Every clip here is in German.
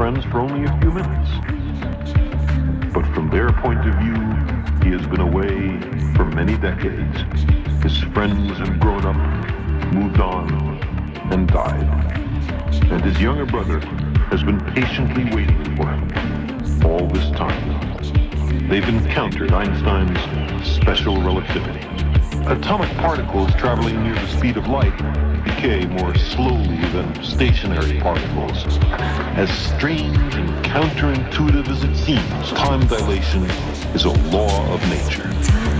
friends for only a few minutes. But from their point of view, he has been away for many decades. His friends have grown up, moved on, and died. And his younger brother has been patiently waiting for him all this time. They've encountered Einstein's special relativity. Atomic particles traveling near the speed of light decay more slowly than stationary particles. As strange and counterintuitive as it seems, time dilation is a law of nature.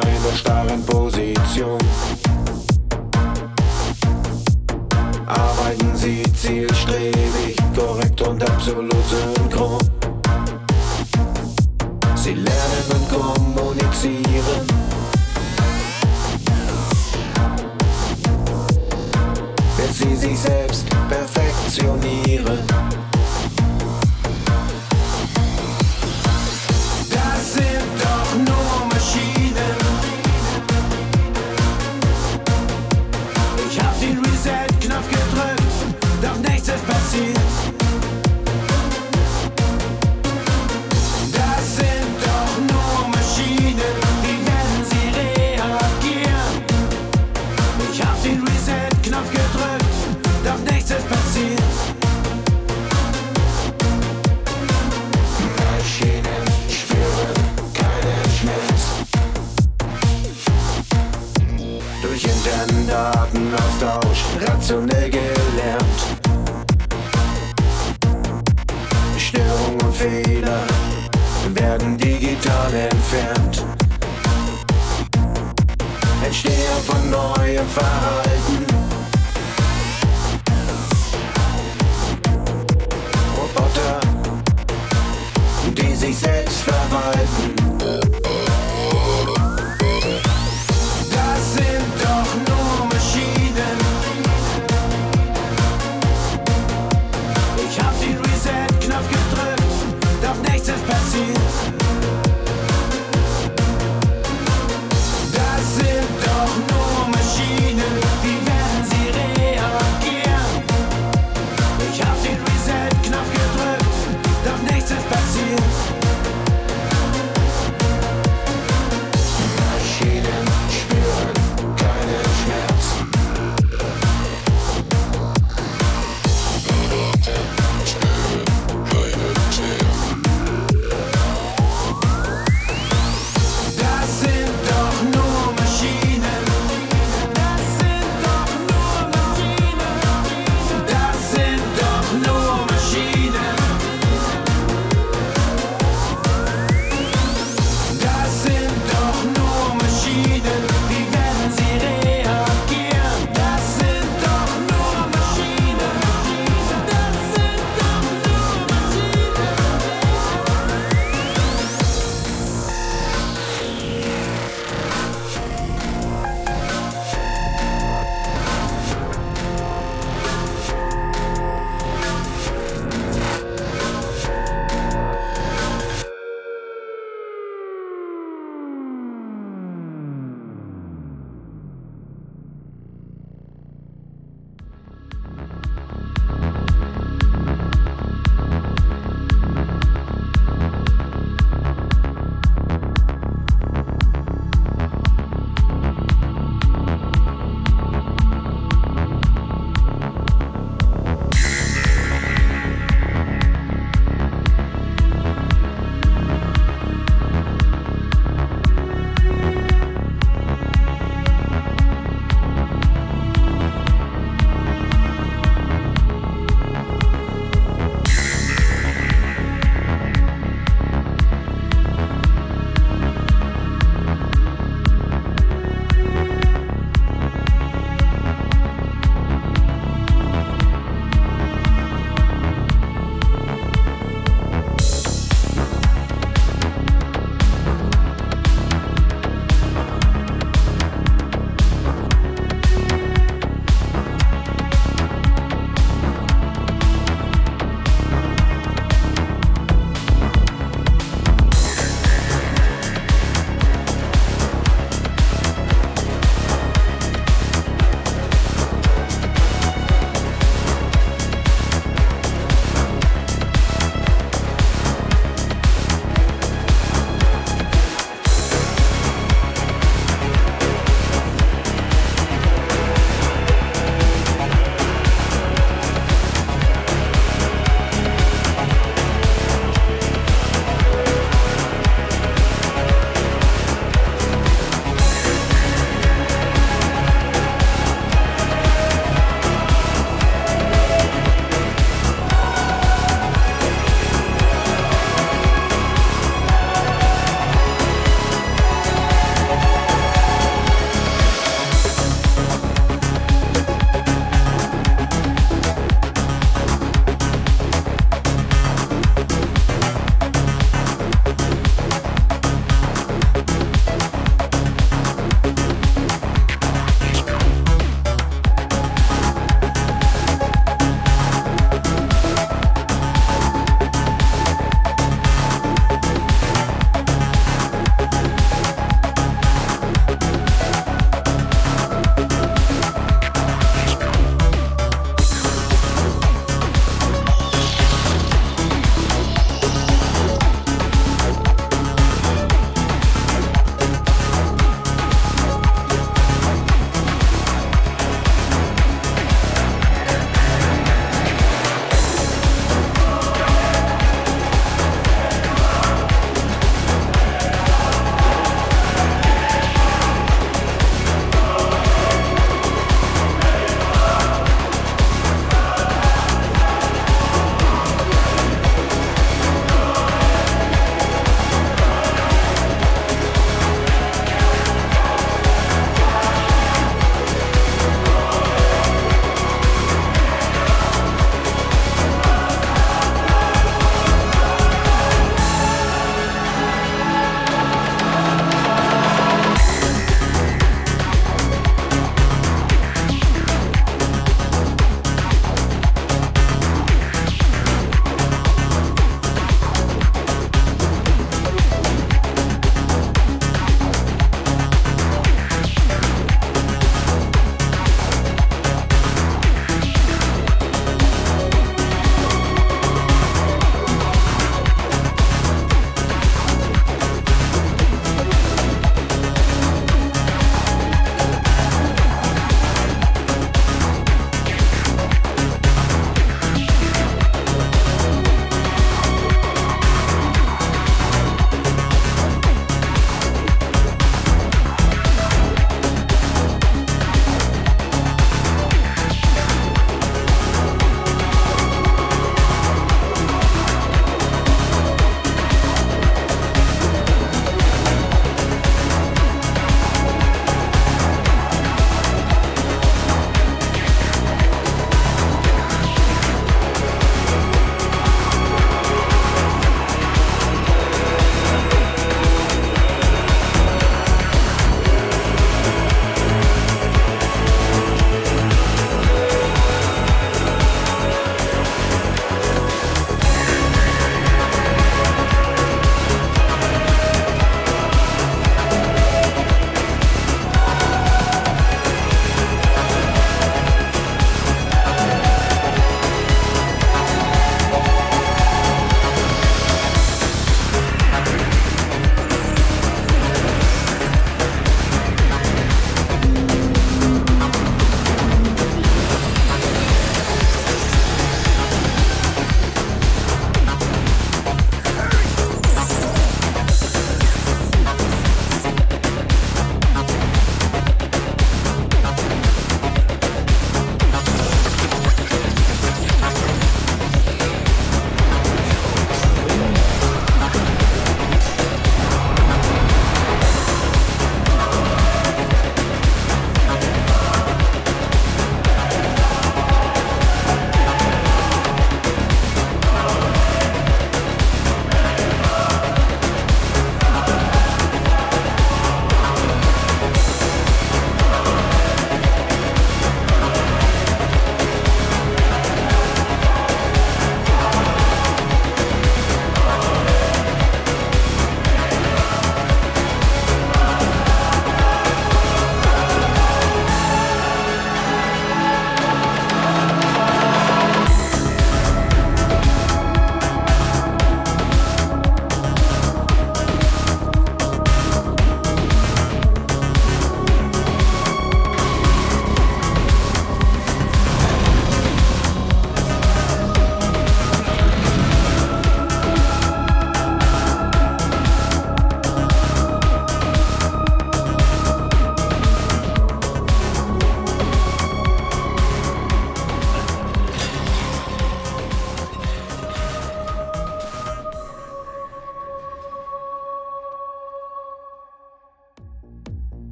einer starren Position. Arbeiten Sie zielstrebig, korrekt und absolut synchron. Sie lernen und kommunizieren. Bis sie sich selbst perfektionieren.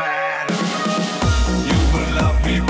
Matter. You will love me,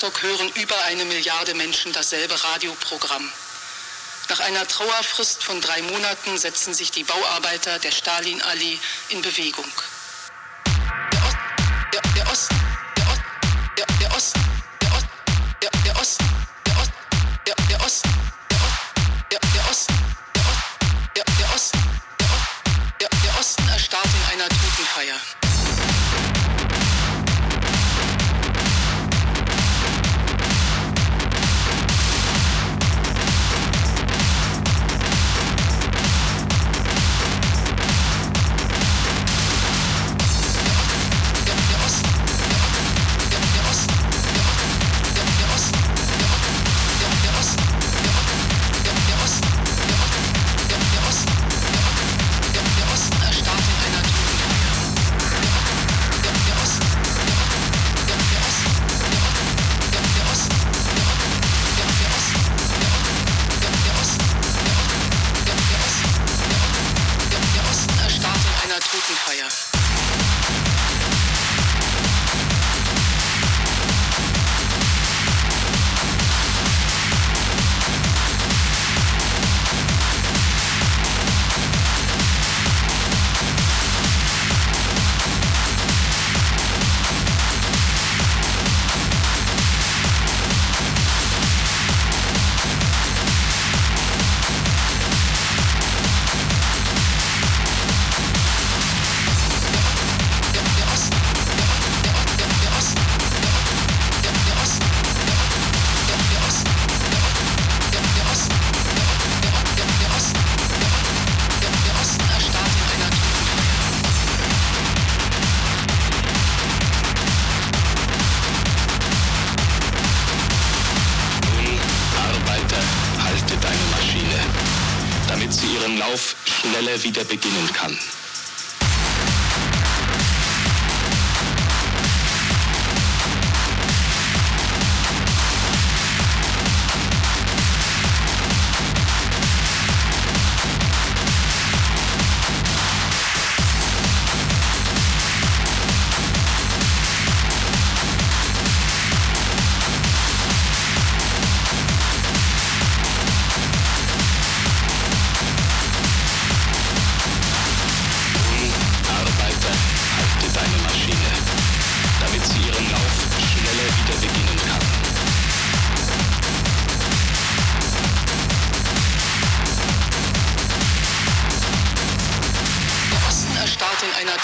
Wladiwostok hören über eine Milliarde Menschen dasselbe Radioprogramm. Nach einer Trauerfrist von drei Monaten setzen sich die Bauarbeiter der Stalinallee in Bewegung. Der, Ost, der, der Osten, der, Ost, der, der Osten, der, Ost, der, der Osten, der, der, Osten, der, Osten, der, der Osten, der Osten erstarrt in einer Totenfeier.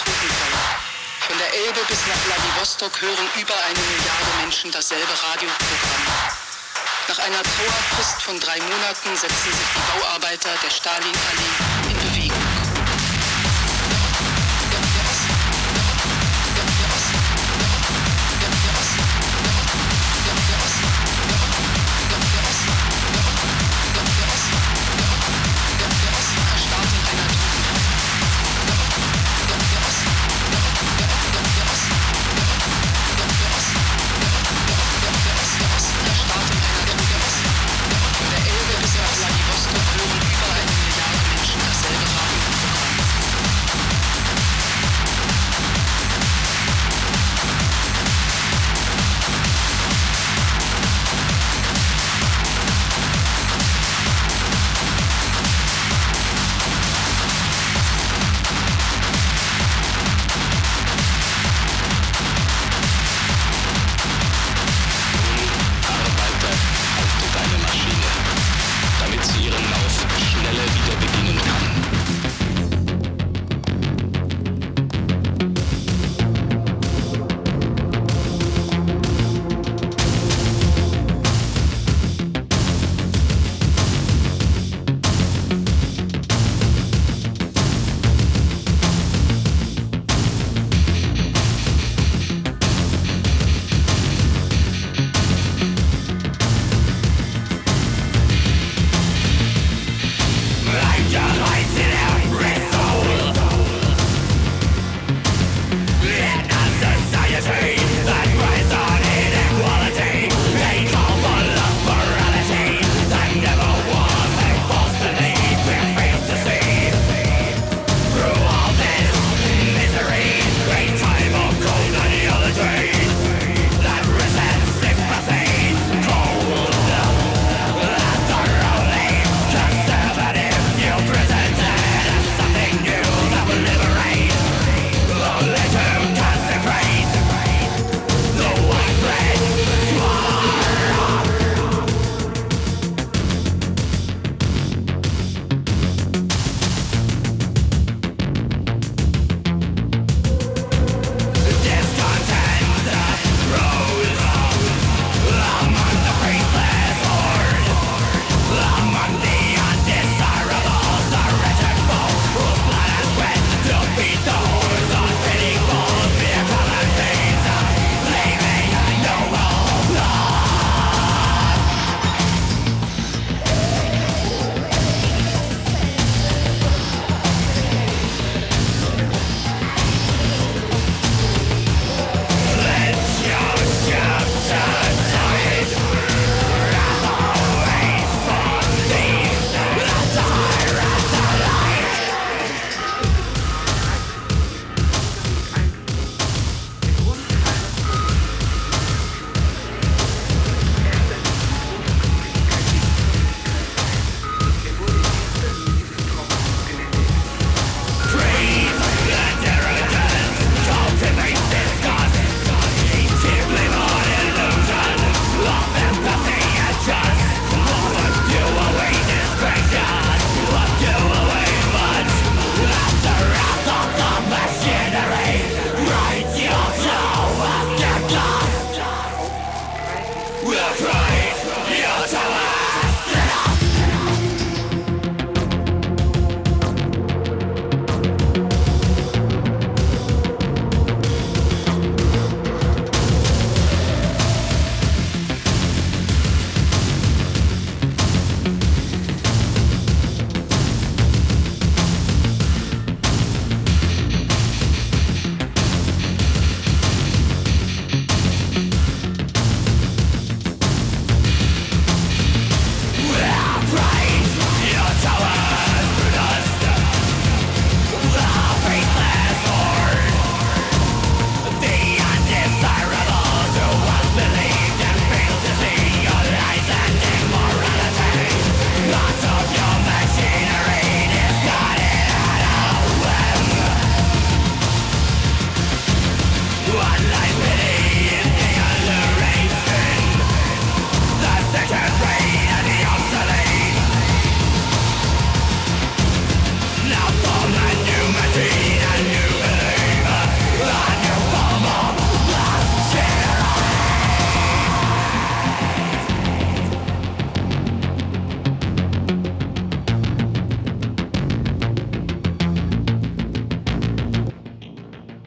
Totenfeier. Von der Elbe bis nach Wladiwostok hören über eine Milliarde Menschen dasselbe Radioprogramm. Nach einer Trauerfrist von drei Monaten setzen sich die Bauarbeiter der Stalinallee in Bewegung.